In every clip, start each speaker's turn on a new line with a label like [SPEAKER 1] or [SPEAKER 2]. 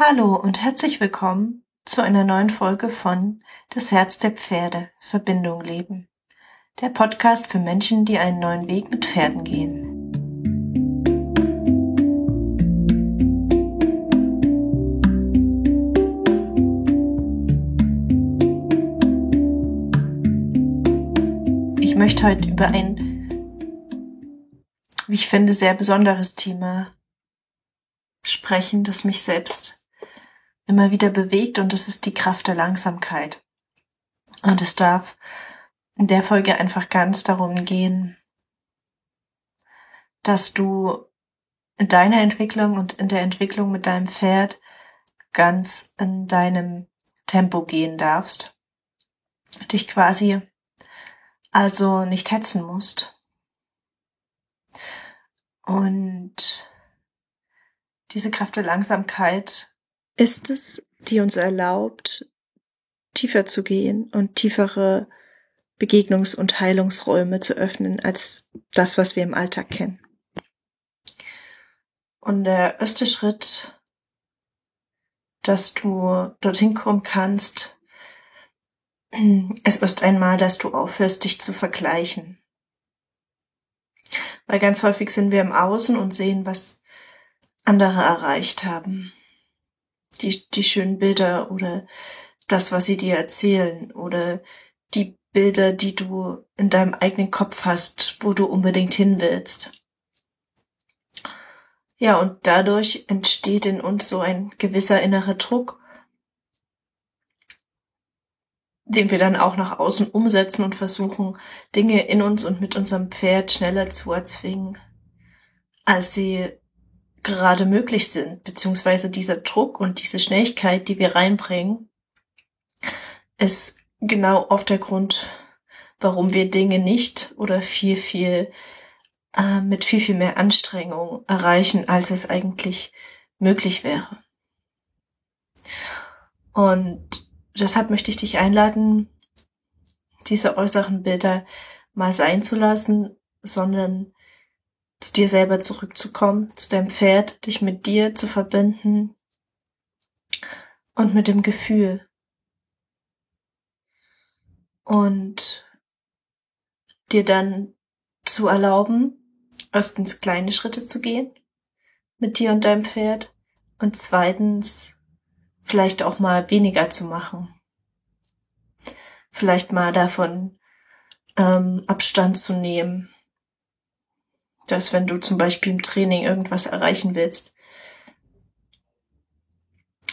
[SPEAKER 1] Hallo und herzlich willkommen zu einer neuen Folge von Das Herz der Pferde Verbindung leben. Der Podcast für Menschen, die einen neuen Weg mit Pferden gehen. Ich möchte heute über ein, wie ich finde, sehr besonderes Thema sprechen, das mich selbst immer wieder bewegt und das ist die Kraft der Langsamkeit. Und es darf in der Folge einfach ganz darum gehen, dass du in deiner Entwicklung und in der Entwicklung mit deinem Pferd ganz in deinem Tempo gehen darfst. Dich quasi also nicht hetzen musst. Und diese Kraft der Langsamkeit ist es, die uns erlaubt, tiefer zu gehen und tiefere Begegnungs- und Heilungsräume zu öffnen als das, was wir im Alltag kennen. Und der erste Schritt, dass du dorthin kommen kannst, es ist einmal, dass du aufhörst, dich zu vergleichen. Weil ganz häufig sind wir im Außen und sehen, was andere erreicht haben die, die schönen Bilder oder das, was sie dir erzählen oder die Bilder, die du in deinem eigenen Kopf hast, wo du unbedingt hin willst. Ja, und dadurch entsteht in uns so ein gewisser innerer Druck, den wir dann auch nach außen umsetzen und versuchen, Dinge in uns und mit unserem Pferd schneller zu erzwingen, als sie gerade möglich sind, beziehungsweise dieser Druck und diese Schnelligkeit, die wir reinbringen, ist genau oft der Grund, warum wir Dinge nicht oder viel, viel äh, mit viel, viel mehr Anstrengung erreichen, als es eigentlich möglich wäre. Und deshalb möchte ich dich einladen, diese äußeren Bilder mal sein zu lassen, sondern zu dir selber zurückzukommen, zu deinem Pferd, dich mit dir zu verbinden und mit dem Gefühl. Und dir dann zu erlauben, erstens kleine Schritte zu gehen mit dir und deinem Pferd und zweitens vielleicht auch mal weniger zu machen. Vielleicht mal davon ähm, Abstand zu nehmen dass wenn du zum Beispiel im Training irgendwas erreichen willst,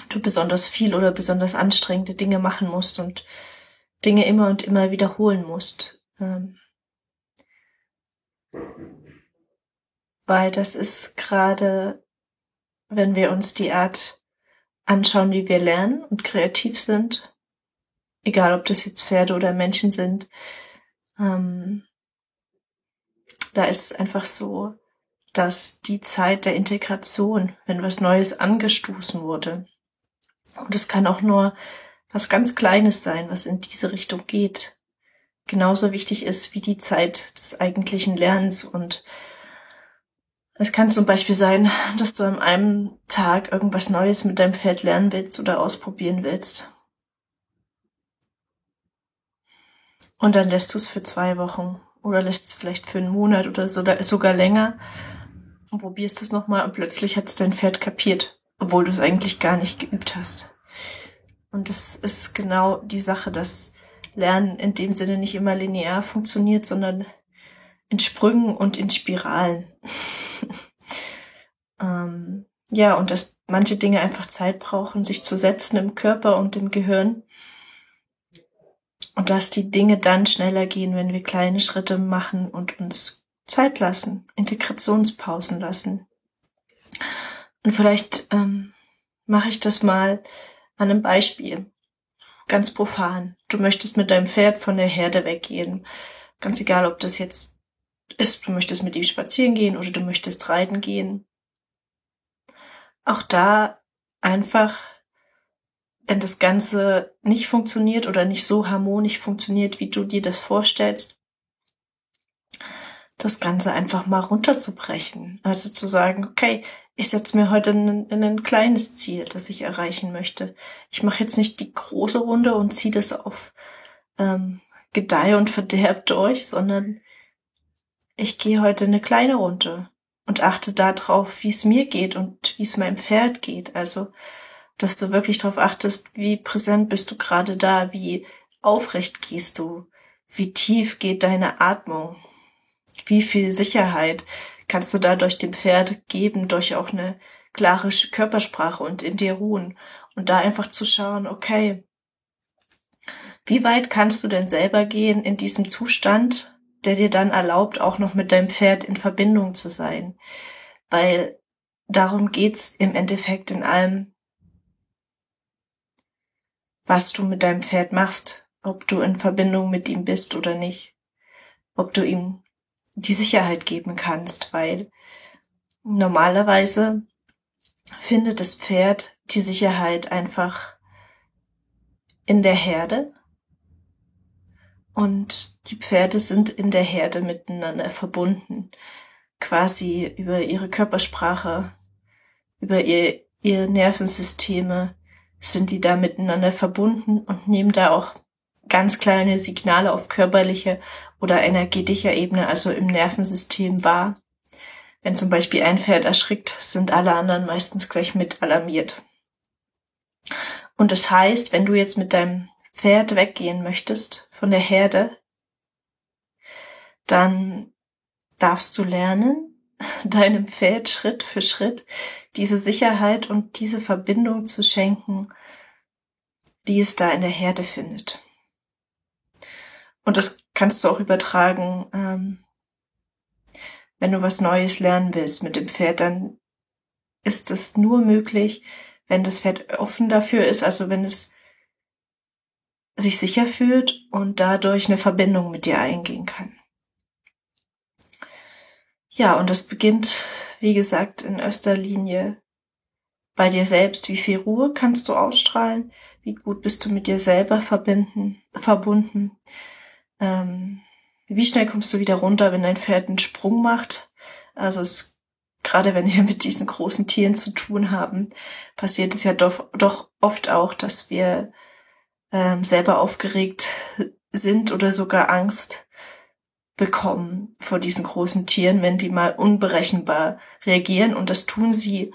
[SPEAKER 1] du besonders viel oder besonders anstrengende Dinge machen musst und Dinge immer und immer wiederholen musst. Ähm, weil das ist gerade, wenn wir uns die Art anschauen, wie wir lernen und kreativ sind, egal ob das jetzt Pferde oder Menschen sind, ähm, da ist es einfach so, dass die Zeit der Integration, wenn was Neues angestoßen wurde, und es kann auch nur was ganz Kleines sein, was in diese Richtung geht, genauso wichtig ist wie die Zeit des eigentlichen Lernens. Und es kann zum Beispiel sein, dass du an einem Tag irgendwas Neues mit deinem Pferd lernen willst oder ausprobieren willst. Und dann lässt du es für zwei Wochen oder lässt es vielleicht für einen Monat oder so, sogar länger und probierst es nochmal und plötzlich hat es dein Pferd kapiert, obwohl du es eigentlich gar nicht geübt hast. Und das ist genau die Sache, dass Lernen in dem Sinne nicht immer linear funktioniert, sondern in Sprüngen und in Spiralen. ähm, ja, und dass manche Dinge einfach Zeit brauchen, sich zu setzen im Körper und im Gehirn. Und dass die Dinge dann schneller gehen, wenn wir kleine Schritte machen und uns Zeit lassen, Integrationspausen lassen. Und vielleicht ähm, mache ich das mal an einem Beispiel. Ganz profan. Du möchtest mit deinem Pferd von der Herde weggehen. Ganz egal, ob das jetzt ist, du möchtest mit ihm spazieren gehen oder du möchtest reiten gehen. Auch da einfach wenn das Ganze nicht funktioniert oder nicht so harmonisch funktioniert, wie du dir das vorstellst, das Ganze einfach mal runterzubrechen. Also zu sagen, okay, ich setze mir heute ein, ein, kleines Ziel, das ich erreichen möchte. Ich mache jetzt nicht die große Runde und ziehe das auf ähm, Gedeih und Verderb durch, sondern ich gehe heute eine kleine Runde und achte darauf, wie es mir geht und wie es meinem Pferd geht. Also, dass du wirklich darauf achtest, wie präsent bist du gerade da, wie aufrecht gehst du, wie tief geht deine Atmung, wie viel Sicherheit kannst du dadurch dem Pferd geben, durch auch eine klare Körpersprache und in dir ruhen. Und da einfach zu schauen, okay, wie weit kannst du denn selber gehen in diesem Zustand, der dir dann erlaubt, auch noch mit deinem Pferd in Verbindung zu sein? Weil darum geht's im Endeffekt in allem, was du mit deinem Pferd machst, ob du in Verbindung mit ihm bist oder nicht, ob du ihm die Sicherheit geben kannst, weil normalerweise findet das Pferd die Sicherheit einfach in der Herde und die Pferde sind in der Herde miteinander verbunden, quasi über ihre Körpersprache, über ihr, ihr Nervensysteme sind die da miteinander verbunden und nehmen da auch ganz kleine Signale auf körperlicher oder energetischer Ebene, also im Nervensystem wahr. Wenn zum Beispiel ein Pferd erschrickt, sind alle anderen meistens gleich mit alarmiert. Und das heißt, wenn du jetzt mit deinem Pferd weggehen möchtest von der Herde, dann darfst du lernen, deinem Pferd Schritt für Schritt diese Sicherheit und diese Verbindung zu schenken, die es da in der Herde findet. Und das kannst du auch übertragen, ähm, wenn du was Neues lernen willst mit dem Pferd, dann ist es nur möglich, wenn das Pferd offen dafür ist, also wenn es sich sicher fühlt und dadurch eine Verbindung mit dir eingehen kann. Ja, und das beginnt, wie gesagt, in erster Linie bei dir selbst. Wie viel Ruhe kannst du ausstrahlen? Wie gut bist du mit dir selber verbinden, verbunden? Ähm, wie schnell kommst du wieder runter, wenn dein Pferd einen Sprung macht? Also es, gerade wenn wir mit diesen großen Tieren zu tun haben, passiert es ja doch, doch oft auch, dass wir ähm, selber aufgeregt sind oder sogar Angst bekommen vor diesen großen Tieren, wenn die mal unberechenbar reagieren. Und das tun sie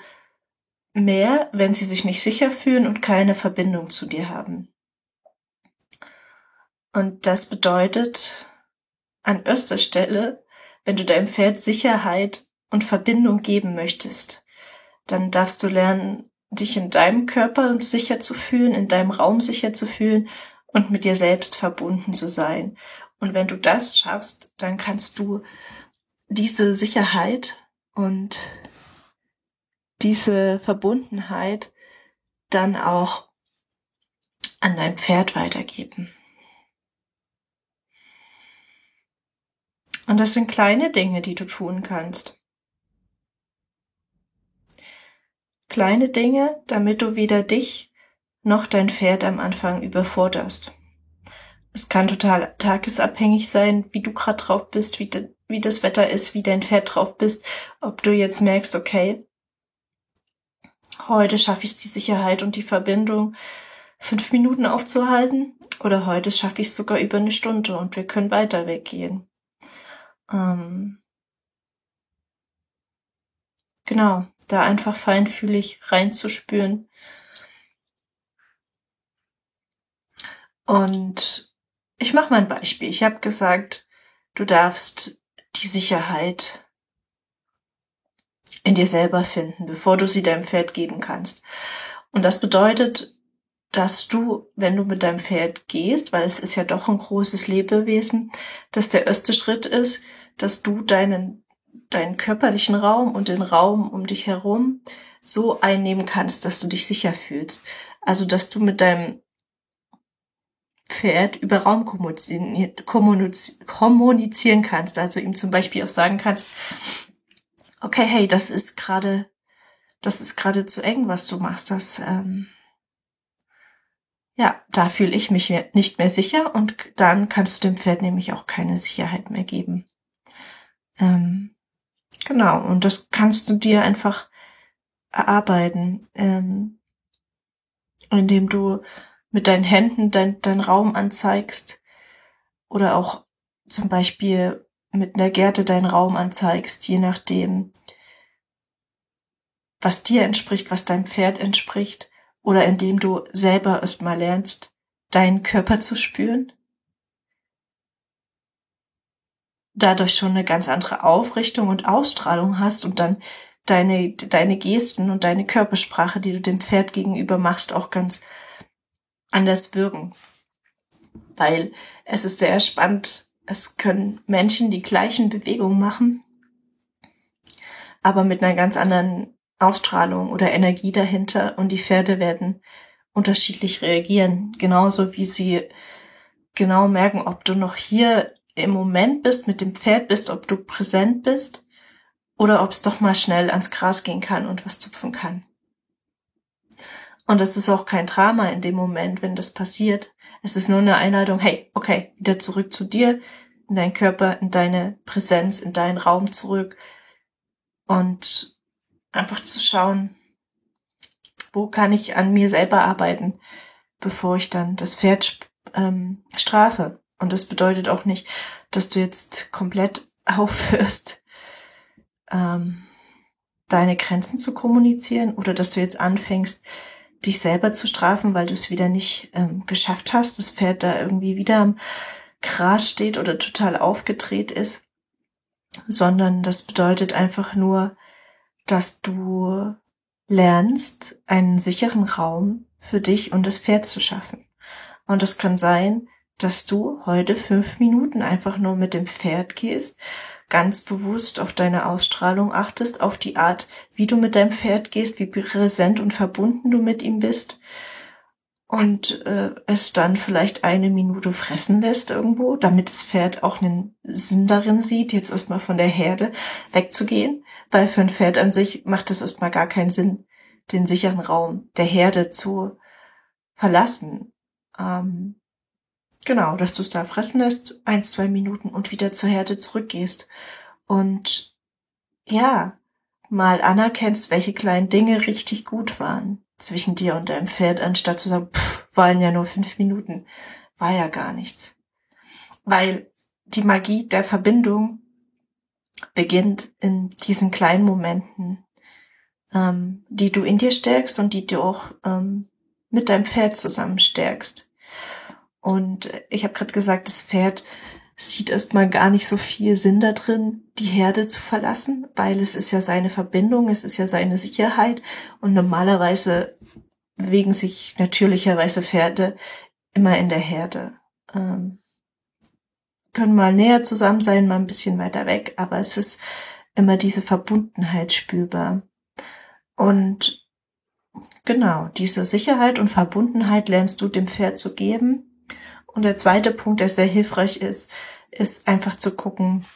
[SPEAKER 1] mehr, wenn sie sich nicht sicher fühlen und keine Verbindung zu dir haben. Und das bedeutet an erster Stelle, wenn du deinem Pferd Sicherheit und Verbindung geben möchtest, dann darfst du lernen, dich in deinem Körper sicher zu fühlen, in deinem Raum sicher zu fühlen und mit dir selbst verbunden zu sein. Und wenn du das schaffst, dann kannst du diese Sicherheit und diese Verbundenheit dann auch an dein Pferd weitergeben. Und das sind kleine Dinge, die du tun kannst. Kleine Dinge, damit du weder dich noch dein Pferd am Anfang überforderst. Es kann total tagesabhängig sein, wie du gerade drauf bist, wie, de, wie das Wetter ist, wie dein Pferd drauf bist, ob du jetzt merkst, okay, heute schaffe ich die Sicherheit und die Verbindung, fünf Minuten aufzuhalten, oder heute schaffe ich es sogar über eine Stunde und wir können weiter weggehen. Ähm, genau, da einfach feinfühlig reinzuspüren. Und ich mache mal ein Beispiel. Ich habe gesagt, du darfst die Sicherheit in dir selber finden, bevor du sie deinem Pferd geben kannst. Und das bedeutet, dass du, wenn du mit deinem Pferd gehst, weil es ist ja doch ein großes Lebewesen, dass der erste Schritt ist, dass du deinen, deinen körperlichen Raum und den Raum um dich herum so einnehmen kannst, dass du dich sicher fühlst. Also, dass du mit deinem Pferd über Raum kommunizieren kannst. Also ihm zum Beispiel auch sagen kannst, okay, hey, das ist gerade, das ist gerade zu eng, was du machst. Das, ähm, ja, da fühle ich mich nicht mehr sicher und dann kannst du dem Pferd nämlich auch keine Sicherheit mehr geben. Ähm, genau, und das kannst du dir einfach erarbeiten, ähm, indem du mit deinen Händen deinen dein Raum anzeigst oder auch zum Beispiel mit einer Gerte deinen Raum anzeigst, je nachdem, was dir entspricht, was deinem Pferd entspricht, oder indem du selber erstmal lernst, deinen Körper zu spüren. Dadurch schon eine ganz andere Aufrichtung und Ausstrahlung hast und dann deine, deine Gesten und deine Körpersprache, die du dem Pferd gegenüber machst, auch ganz anders wirken. Weil es ist sehr spannend, es können Menschen die gleichen Bewegungen machen, aber mit einer ganz anderen Ausstrahlung oder Energie dahinter und die Pferde werden unterschiedlich reagieren, genauso wie sie genau merken, ob du noch hier im Moment bist, mit dem Pferd bist, ob du präsent bist oder ob es doch mal schnell ans Gras gehen kann und was zupfen kann. Und es ist auch kein Drama in dem Moment, wenn das passiert. Es ist nur eine Einladung, hey, okay, wieder zurück zu dir, in deinen Körper, in deine Präsenz, in deinen Raum zurück und einfach zu schauen, wo kann ich an mir selber arbeiten, bevor ich dann das Pferd ähm, strafe. Und das bedeutet auch nicht, dass du jetzt komplett aufhörst, ähm, deine Grenzen zu kommunizieren oder dass du jetzt anfängst, dich selber zu strafen, weil du es wieder nicht ähm, geschafft hast, das Pferd da irgendwie wieder am Gras steht oder total aufgedreht ist, sondern das bedeutet einfach nur, dass du lernst, einen sicheren Raum für dich und das Pferd zu schaffen. Und das kann sein, dass du heute fünf Minuten einfach nur mit dem Pferd gehst, ganz bewusst auf deine Ausstrahlung achtest, auf die Art, wie du mit deinem Pferd gehst, wie präsent und verbunden du mit ihm bist und äh, es dann vielleicht eine Minute fressen lässt irgendwo, damit das Pferd auch einen Sinn darin sieht, jetzt erstmal von der Herde wegzugehen, weil für ein Pferd an sich macht es erstmal gar keinen Sinn, den sicheren Raum der Herde zu verlassen. Ähm, Genau, dass du es da fressen lässt, ein, zwei Minuten und wieder zur Herde zurückgehst. Und ja, mal anerkennst, welche kleinen Dinge richtig gut waren zwischen dir und deinem Pferd, anstatt zu sagen, pff, waren ja nur fünf Minuten. War ja gar nichts. Weil die Magie der Verbindung beginnt in diesen kleinen Momenten, ähm, die du in dir stärkst und die du auch ähm, mit deinem Pferd zusammen stärkst. Und ich habe gerade gesagt, das Pferd sieht erstmal gar nicht so viel Sinn da drin, die Herde zu verlassen, weil es ist ja seine Verbindung, es ist ja seine Sicherheit und normalerweise bewegen sich natürlicherweise Pferde immer in der Herde. Ähm, können mal näher zusammen sein, mal ein bisschen weiter weg, aber es ist immer diese Verbundenheit spürbar. Und genau, diese Sicherheit und Verbundenheit lernst du dem Pferd zu geben und der zweite Punkt, der sehr hilfreich ist, ist einfach zu gucken,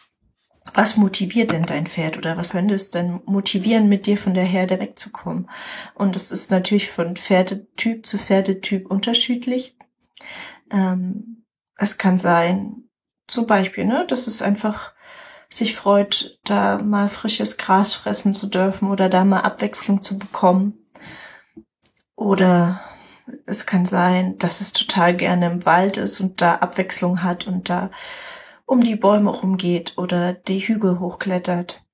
[SPEAKER 1] was motiviert denn dein Pferd oder was könnte es denn motivieren, mit dir von der Herde wegzukommen? Und das ist natürlich von Pferdetyp zu Pferdetyp unterschiedlich. Ähm, es kann sein, zum Beispiel, ne, dass es einfach sich freut, da mal frisches Gras fressen zu dürfen oder da mal Abwechslung zu bekommen. Oder es kann sein, dass es total gerne im Wald ist und da Abwechslung hat und da um die Bäume rumgeht oder die Hügel hochklettert.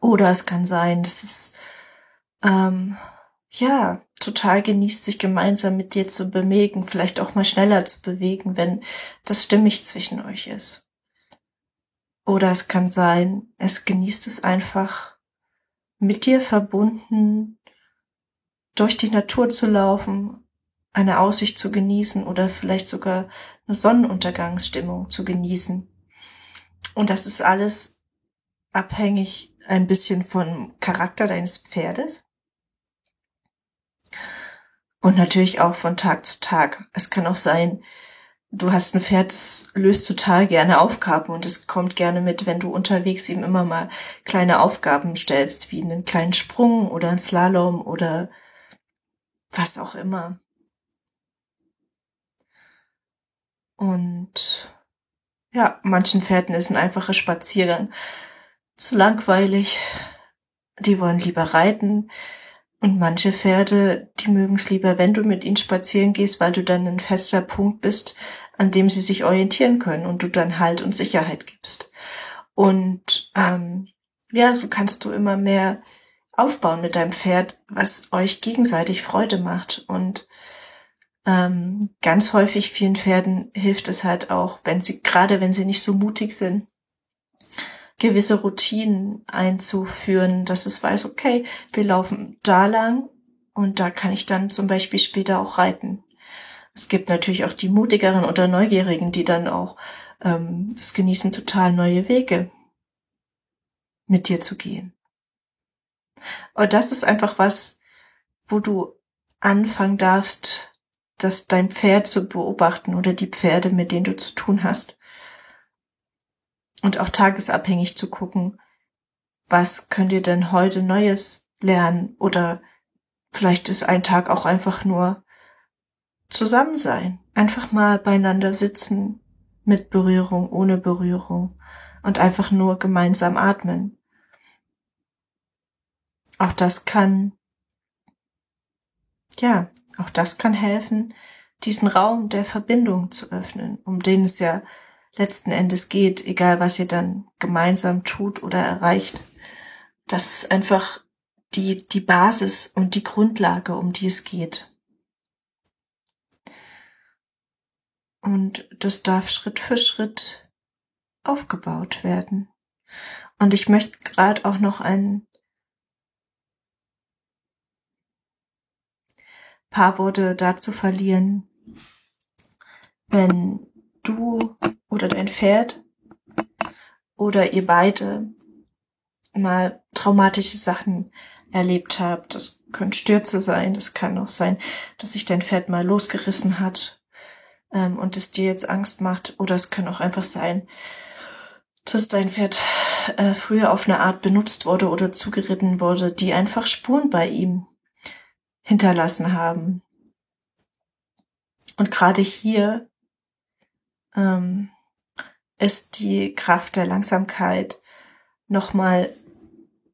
[SPEAKER 1] Oder es kann sein, dass es ähm, ja total genießt, sich gemeinsam mit dir zu bewegen, vielleicht auch mal schneller zu bewegen, wenn das stimmig zwischen euch ist. Oder es kann sein, es genießt es einfach mit dir verbunden durch die Natur zu laufen, eine Aussicht zu genießen oder vielleicht sogar eine Sonnenuntergangsstimmung zu genießen. Und das ist alles abhängig ein bisschen vom Charakter deines Pferdes. Und natürlich auch von Tag zu Tag. Es kann auch sein, du hast ein Pferd, das löst total gerne Aufgaben und es kommt gerne mit, wenn du unterwegs ihm immer mal kleine Aufgaben stellst, wie einen kleinen Sprung oder einen Slalom oder was auch immer. Und ja, manchen Pferden ist ein einfacher Spaziergang zu langweilig. Die wollen lieber reiten. Und manche Pferde, die mögen es lieber, wenn du mit ihnen spazieren gehst, weil du dann ein fester Punkt bist, an dem sie sich orientieren können und du dann Halt und Sicherheit gibst. Und ähm, ja, so kannst du immer mehr aufbauen mit deinem Pferd, was euch gegenseitig Freude macht. Und ähm, ganz häufig vielen Pferden hilft es halt auch, wenn sie, gerade wenn sie nicht so mutig sind, gewisse Routinen einzuführen, dass es weiß, okay, wir laufen da lang und da kann ich dann zum Beispiel später auch reiten. Es gibt natürlich auch die mutigeren oder Neugierigen, die dann auch ähm, das genießen, total neue Wege mit dir zu gehen. Und das ist einfach was, wo du anfangen darfst, das dein Pferd zu beobachten oder die Pferde, mit denen du zu tun hast. Und auch tagesabhängig zu gucken, was könnt ihr denn heute Neues lernen oder vielleicht ist ein Tag auch einfach nur zusammen sein, einfach mal beieinander sitzen, mit Berührung, ohne Berührung und einfach nur gemeinsam atmen. Auch das kann, ja, auch das kann helfen, diesen Raum der Verbindung zu öffnen, um den es ja letzten Endes geht, egal was ihr dann gemeinsam tut oder erreicht. Das ist einfach die, die Basis und die Grundlage, um die es geht. Und das darf Schritt für Schritt aufgebaut werden. Und ich möchte gerade auch noch einen paar Worte dazu verlieren, wenn du oder dein Pferd oder ihr beide mal traumatische Sachen erlebt habt. Das können Stürze sein, das kann auch sein, dass sich dein Pferd mal losgerissen hat ähm, und es dir jetzt Angst macht. Oder es kann auch einfach sein, dass dein Pferd äh, früher auf eine Art benutzt wurde oder zugeritten wurde, die einfach Spuren bei ihm hinterlassen haben. Und gerade hier ähm, ist die Kraft der Langsamkeit nochmal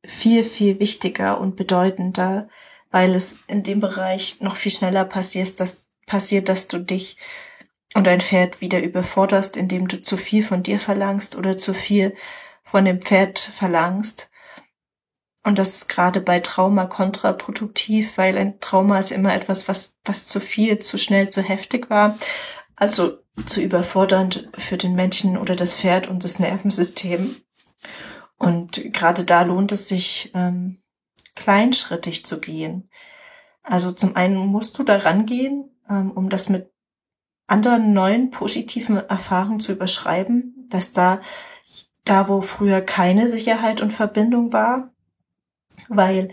[SPEAKER 1] viel, viel wichtiger und bedeutender, weil es in dem Bereich noch viel schneller passiert, dass, passiert, dass du dich und dein Pferd wieder überforderst, indem du zu viel von dir verlangst oder zu viel von dem Pferd verlangst. Und das ist gerade bei Trauma kontraproduktiv, weil ein Trauma ist immer etwas, was, was zu viel, zu schnell, zu heftig war. Also zu überfordernd für den Menschen oder das Pferd und das Nervensystem. Und gerade da lohnt es sich, ähm, kleinschrittig zu gehen. Also zum einen musst du da rangehen, ähm, um das mit anderen neuen positiven Erfahrungen zu überschreiben, dass da, da wo früher keine Sicherheit und Verbindung war, weil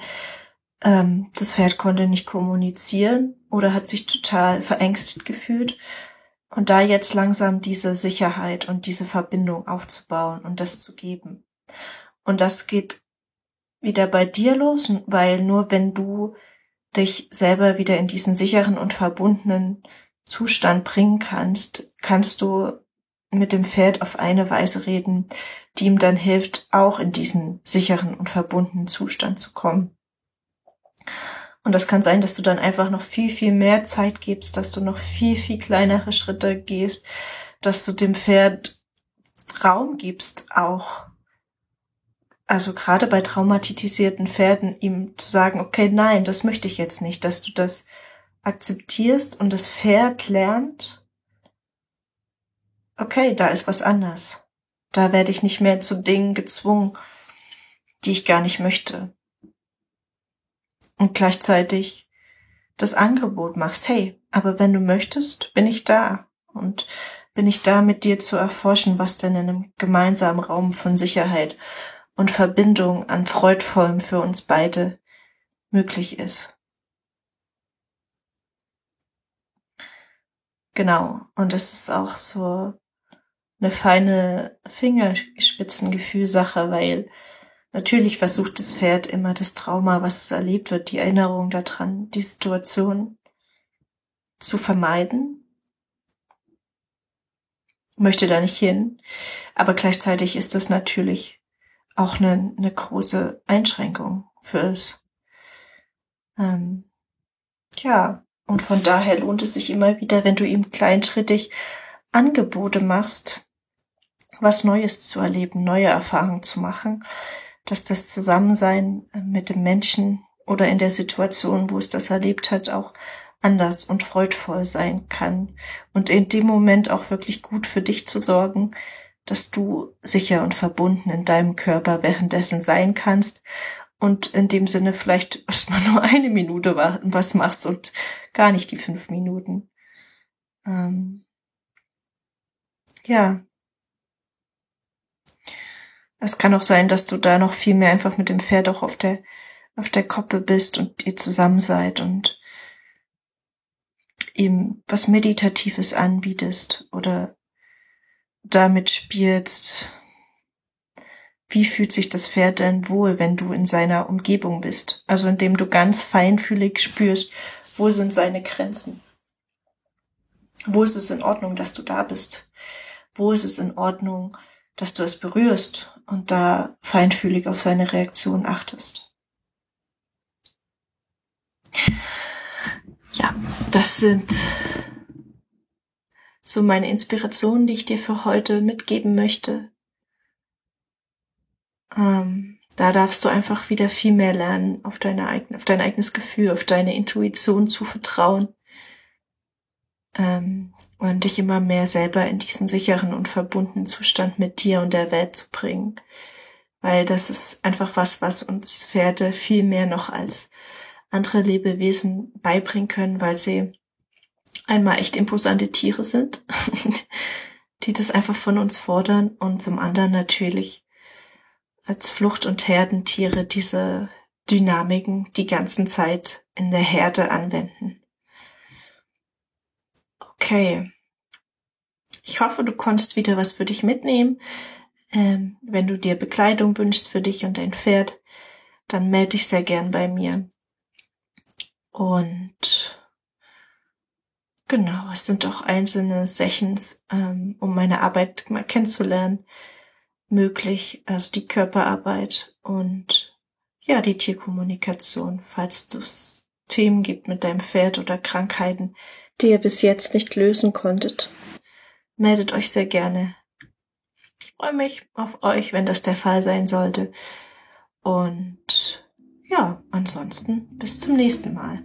[SPEAKER 1] ähm, das Pferd konnte nicht kommunizieren oder hat sich total verängstigt gefühlt. Und da jetzt langsam diese Sicherheit und diese Verbindung aufzubauen und das zu geben. Und das geht wieder bei dir los, weil nur wenn du dich selber wieder in diesen sicheren und verbundenen Zustand bringen kannst, kannst du mit dem Pferd auf eine Weise reden, die ihm dann hilft, auch in diesen sicheren und verbundenen Zustand zu kommen. Und das kann sein, dass du dann einfach noch viel, viel mehr Zeit gibst, dass du noch viel, viel kleinere Schritte gehst, dass du dem Pferd Raum gibst, auch, also gerade bei traumatisierten Pferden, ihm zu sagen, okay, nein, das möchte ich jetzt nicht, dass du das akzeptierst und das Pferd lernt, okay, da ist was anders. Da werde ich nicht mehr zu Dingen gezwungen, die ich gar nicht möchte. Und gleichzeitig das Angebot machst, hey, aber wenn du möchtest, bin ich da. Und bin ich da mit dir zu erforschen, was denn in einem gemeinsamen Raum von Sicherheit und Verbindung an Freudvollem für uns beide möglich ist. Genau. Und es ist auch so eine feine Fingerspitzengefühlsache, weil natürlich versucht das Pferd immer das Trauma, was es erlebt wird, die Erinnerung daran, die Situation zu vermeiden. möchte da nicht hin. Aber gleichzeitig ist das natürlich auch eine, eine große Einschränkung für es. Ähm, ja, und von daher lohnt es sich immer wieder, wenn du ihm kleinschrittig Angebote machst, was Neues zu erleben, neue Erfahrungen zu machen, dass das Zusammensein mit dem Menschen oder in der Situation, wo es das erlebt hat, auch anders und freudvoll sein kann und in dem Moment auch wirklich gut für dich zu sorgen, dass du sicher und verbunden in deinem Körper währenddessen sein kannst und in dem Sinne vielleicht erstmal nur eine Minute was machst und gar nicht die fünf Minuten. Ähm, ja. Es kann auch sein, dass du da noch viel mehr einfach mit dem Pferd auch auf der, auf der Koppel bist und ihr zusammen seid und ihm was Meditatives anbietest oder damit spielst, wie fühlt sich das Pferd denn wohl, wenn du in seiner Umgebung bist? Also indem du ganz feinfühlig spürst, wo sind seine Grenzen? Wo ist es in Ordnung, dass du da bist? Wo ist es in Ordnung, dass du es berührst und da feinfühlig auf seine Reaktion achtest? Ja, das sind so meine Inspirationen, die ich dir für heute mitgeben möchte. Ähm, da darfst du einfach wieder viel mehr lernen, auf, deine auf dein eigenes Gefühl, auf deine Intuition zu vertrauen ähm, und dich immer mehr selber in diesen sicheren und verbundenen Zustand mit dir und der Welt zu bringen. Weil das ist einfach was, was uns Pferde viel mehr noch als andere Lebewesen beibringen können, weil sie einmal echt imposante Tiere sind, die das einfach von uns fordern und zum anderen natürlich als Flucht- und Herdentiere diese Dynamiken die ganzen Zeit in der Herde anwenden. Okay. Ich hoffe, du konntest wieder was für dich mitnehmen. Ähm, wenn du dir Bekleidung wünschst für dich und dein Pferd, dann melde dich sehr gern bei mir. Und genau, es sind auch einzelne Sessions, ähm, um meine Arbeit mal kennenzulernen möglich, also die Körperarbeit und ja, die Tierkommunikation, falls es Themen gibt mit deinem Pferd oder Krankheiten, die ihr bis jetzt nicht lösen konntet. Meldet euch sehr gerne. Ich freue mich auf euch, wenn das der Fall sein sollte. Und ja, ansonsten bis zum nächsten Mal.